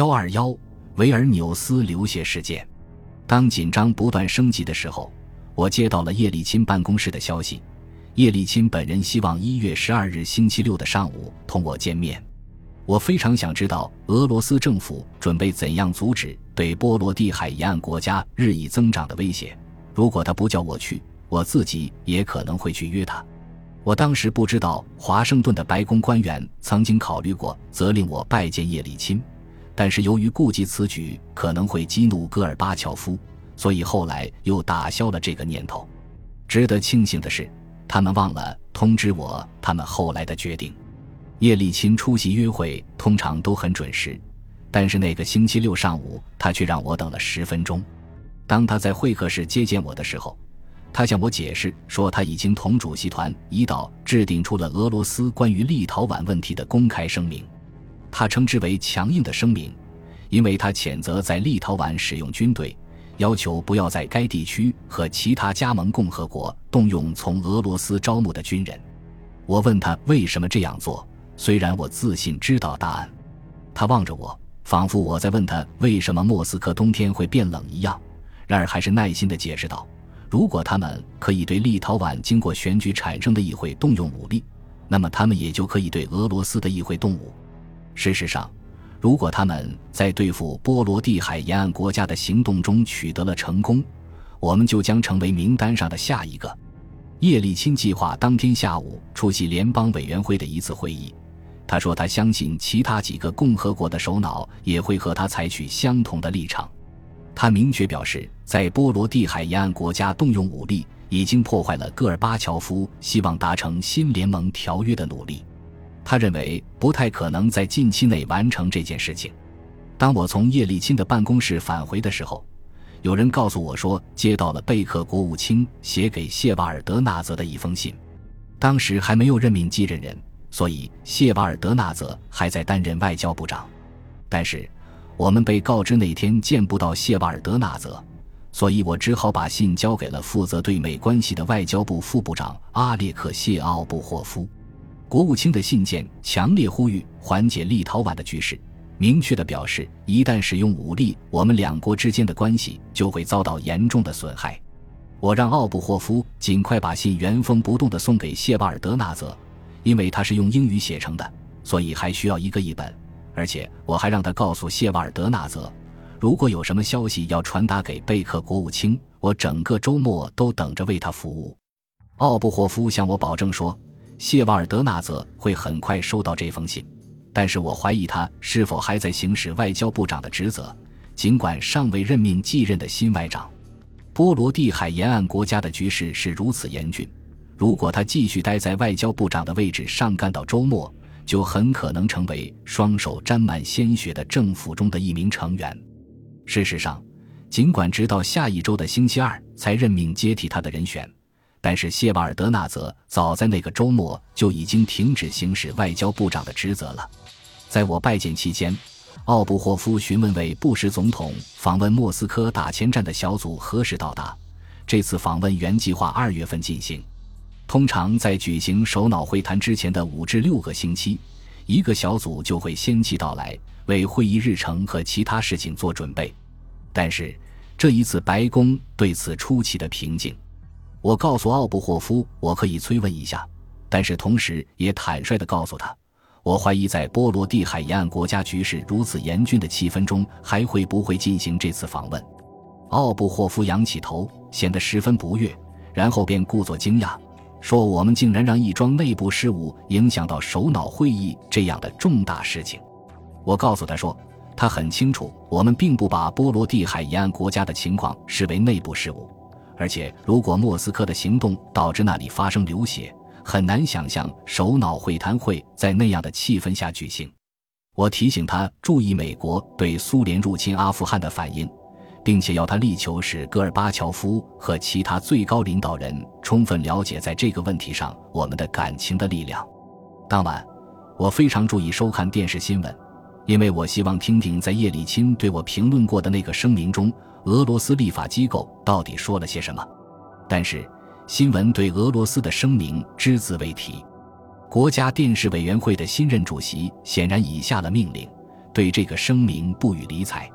幺二幺，维尔纽斯流血事件。当紧张不断升级的时候，我接到了叶利钦办公室的消息。叶利钦本人希望一月十二日星期六的上午同我见面。我非常想知道俄罗斯政府准备怎样阻止对波罗的海沿岸国家日益增长的威胁。如果他不叫我去，我自己也可能会去约他。我当时不知道华盛顿的白宫官员曾经考虑过责令我拜见叶利钦。但是由于顾及此举可能会激怒戈尔巴乔夫，所以后来又打消了这个念头。值得庆幸的是，他们忘了通知我他们后来的决定。叶利钦出席约会通常都很准时，但是那个星期六上午，他却让我等了十分钟。当他在会客室接见我的时候，他向我解释说，他已经同主席团一道制定出了俄罗斯关于立陶宛问题的公开声明。他称之为强硬的声明，因为他谴责在立陶宛使用军队，要求不要在该地区和其他加盟共和国动用从俄罗斯招募的军人。我问他为什么这样做，虽然我自信知道答案。他望着我，仿佛我在问他为什么莫斯科冬天会变冷一样，然而还是耐心地解释道：“如果他们可以对立陶宛经过选举产生的议会动用武力，那么他们也就可以对俄罗斯的议会动武。”事实上，如果他们在对付波罗的海沿岸国家的行动中取得了成功，我们就将成为名单上的下一个。叶利钦计划当天下午出席联邦委员会的一次会议。他说，他相信其他几个共和国的首脑也会和他采取相同的立场。他明确表示，在波罗的海沿岸国家动用武力，已经破坏了戈尔巴乔夫希望达成新联盟条约的努力。他认为不太可能在近期内完成这件事情。当我从叶利钦的办公室返回的时候，有人告诉我说接到了贝克国务卿写给谢瓦尔德纳泽的一封信。当时还没有任命继任人，所以谢瓦尔德纳泽还在担任外交部长。但是我们被告知那天见不到谢瓦尔德纳泽，所以我只好把信交给了负责对美关系的外交部副部长阿列克谢奥布霍夫。国务卿的信件强烈呼吁缓解立陶宛的局势，明确的表示，一旦使用武力，我们两国之间的关系就会遭到严重的损害。我让奥布霍夫尽快把信原封不动的送给谢瓦尔德纳泽，因为他是用英语写成的，所以还需要一个译本。而且我还让他告诉谢瓦尔德纳泽，如果有什么消息要传达给贝克国务卿，我整个周末都等着为他服务。奥布霍夫向我保证说。谢瓦尔德纳泽会很快收到这封信，但是我怀疑他是否还在行使外交部长的职责，尽管尚未任命继任的新外长。波罗的海沿岸国家的局势是如此严峻，如果他继续待在外交部长的位置上干到周末，就很可能成为双手沾满鲜血的政府中的一名成员。事实上，尽管直到下一周的星期二才任命接替他的人选。但是谢瓦尔德纳泽早在那个周末就已经停止行使外交部长的职责了。在我拜见期间，奥布霍夫询问为布什总统访问莫斯科打前站的小组何时到达。这次访问原计划二月份进行。通常在举行首脑会谈之前的五至六个星期，一个小组就会先期到来，为会议日程和其他事情做准备。但是这一次，白宫对此出奇的平静。我告诉奥布霍夫，我可以催问一下，但是同时也坦率地告诉他，我怀疑在波罗的海沿岸国家局势如此严峻的气氛中，还会不会进行这次访问。奥布霍夫仰起头，显得十分不悦，然后便故作惊讶，说：“我们竟然让一桩内部事务影响到首脑会议这样的重大事情。”我告诉他说，他很清楚，我们并不把波罗的海沿岸国家的情况视为内部事务。而且，如果莫斯科的行动导致那里发生流血，很难想象首脑会谈会在那样的气氛下举行。我提醒他注意美国对苏联入侵阿富汗的反应，并且要他力求使戈尔巴乔夫和其他最高领导人充分了解在这个问题上我们的感情的力量。当晚，我非常注意收看电视新闻，因为我希望听听在叶利钦对我评论过的那个声明中。俄罗斯立法机构到底说了些什么？但是新闻对俄罗斯的声明只字未提。国家电视委员会的新任主席显然已下了命令，对这个声明不予理睬。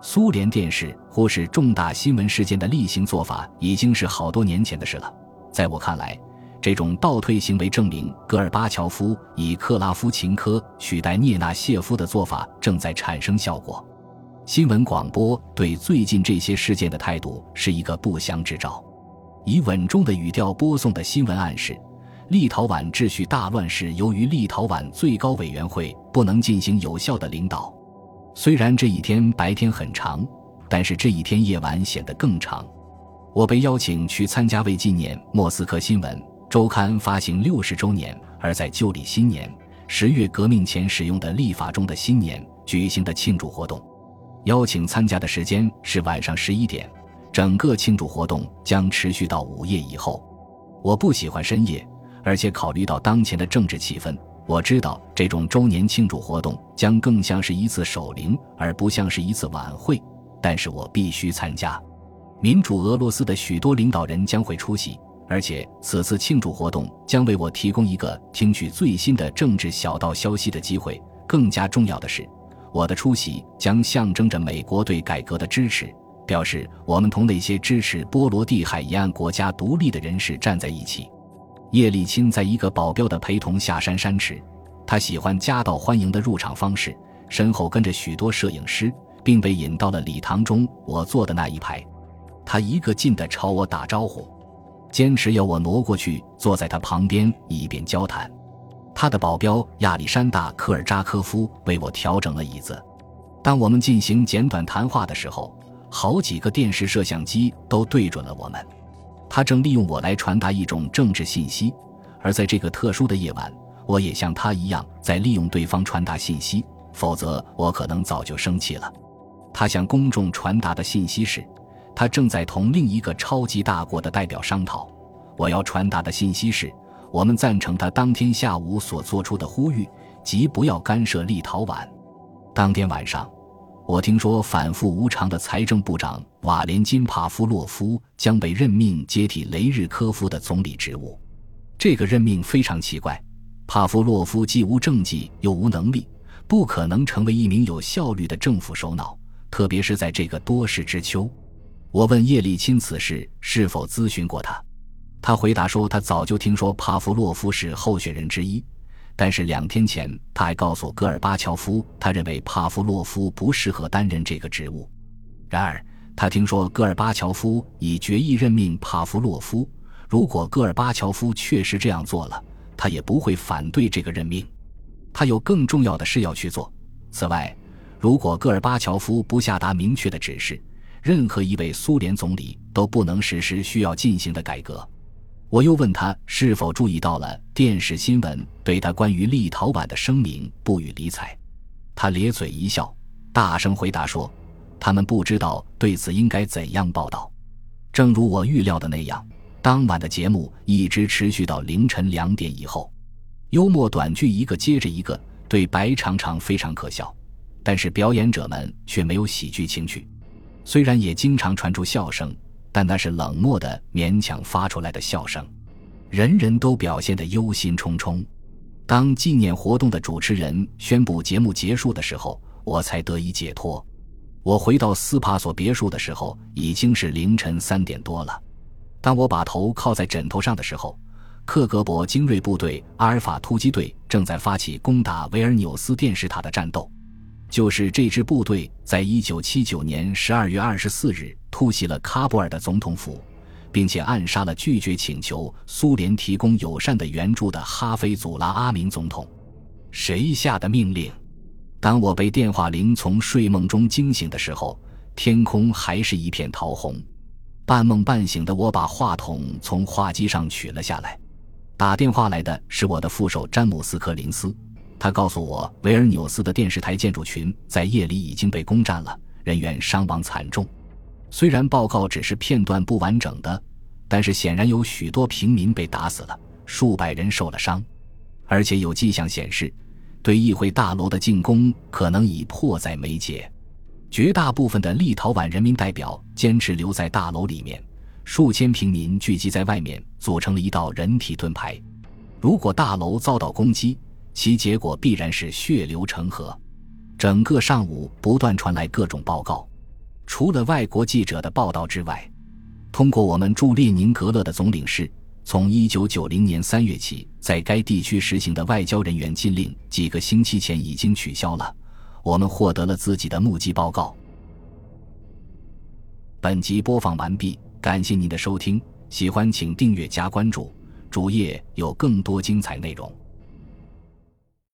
苏联电视忽视重大新闻事件的例行做法已经是好多年前的事了。在我看来，这种倒退行为证明戈尔巴乔夫以克拉夫琴科取代涅纳谢夫的做法正在产生效果。新闻广播对最近这些事件的态度是一个不祥之兆。以稳重的语调播送的新闻暗示，立陶宛秩序大乱是由于立陶宛最高委员会不能进行有效的领导。虽然这一天白天很长，但是这一天夜晚显得更长。我被邀请去参加为纪念莫斯科新闻周刊发行六十周年而在旧历新年十月革命前使用的历法中的新年举行的庆祝活动。邀请参加的时间是晚上十一点。整个庆祝活动将持续到午夜以后。我不喜欢深夜，而且考虑到当前的政治气氛，我知道这种周年庆祝活动将更像是一次守灵，而不像是一次晚会。但是我必须参加。民主俄罗斯的许多领导人将会出席，而且此次庆祝活动将为我提供一个听取最新的政治小道消息的机会。更加重要的是，我的出席将象征着美国对改革的支持。表示我们同那些支持波罗的海沿岸国家独立的人士站在一起。叶利钦在一个保镖的陪同下山山池，他喜欢夹道欢迎的入场方式，身后跟着许多摄影师，并被引到了礼堂中我坐的那一排。他一个劲地朝我打招呼，坚持要我挪过去坐在他旁边以便交谈。他的保镖亚历山大·科尔扎科夫为我调整了椅子。当我们进行简短谈话的时候。好几个电视摄像机都对准了我们，他正利用我来传达一种政治信息，而在这个特殊的夜晚，我也像他一样在利用对方传达信息，否则我可能早就生气了。他向公众传达的信息是，他正在同另一个超级大国的代表商讨。我要传达的信息是，我们赞成他当天下午所做出的呼吁，即不要干涉立陶宛。当天晚上。我听说反复无常的财政部长瓦连金·帕夫洛夫将被任命接替雷日科夫的总理职务。这个任命非常奇怪。帕夫洛夫既无政绩又无能力，不可能成为一名有效率的政府首脑，特别是在这个多事之秋。我问叶利钦此事是否咨询过他，他回答说他早就听说帕夫洛夫是候选人之一。但是两天前，他还告诉戈尔巴乔夫，他认为帕夫洛夫不适合担任这个职务。然而，他听说戈尔巴乔夫已决意任命帕夫洛夫。如果戈尔巴乔夫确实这样做了，他也不会反对这个任命。他有更重要的事要去做。此外，如果戈尔巴乔夫不下达明确的指示，任何一位苏联总理都不能实施需要进行的改革。我又问他是否注意到了电视新闻对他关于立陶宛的声明不予理睬，他咧嘴一笑，大声回答说：“他们不知道对此应该怎样报道。”正如我预料的那样，当晚的节目一直持续到凌晨两点以后，幽默短剧一个接着一个，对白常常非常可笑，但是表演者们却没有喜剧情趣，虽然也经常传出笑声。但那是冷漠的、勉强发出来的笑声，人人都表现得忧心忡忡。当纪念活动的主持人宣布节目结束的时候，我才得以解脱。我回到斯帕索别墅的时候，已经是凌晨三点多了。当我把头靠在枕头上的时候，克格勃精锐部队阿尔法突击队正在发起攻打维尔纽斯电视塔的战斗。就是这支部队，在一九七九年十二月二十四日突袭了喀布尔的总统府，并且暗杀了拒绝请求苏联提供友善的援助的哈菲祖拉阿明总统。谁下的命令？当我被电话铃从睡梦中惊醒的时候，天空还是一片桃红。半梦半醒的我把话筒从话机上取了下来。打电话来的是我的副手詹姆斯·柯林斯。他告诉我，维尔纽斯的电视台建筑群在夜里已经被攻占了，人员伤亡惨重。虽然报告只是片段不完整的，但是显然有许多平民被打死了，数百人受了伤，而且有迹象显示，对议会大楼的进攻可能已迫在眉睫。绝大部分的立陶宛人民代表坚持留在大楼里面，数千平民聚集在外面，组成了一道人体盾牌。如果大楼遭到攻击，其结果必然是血流成河。整个上午不断传来各种报告，除了外国记者的报道之外，通过我们驻列宁格勒的总领事，从一九九零年三月起，在该地区实行的外交人员禁令，几个星期前已经取消了。我们获得了自己的目击报告。本集播放完毕，感谢您的收听，喜欢请订阅加关注，主页有更多精彩内容。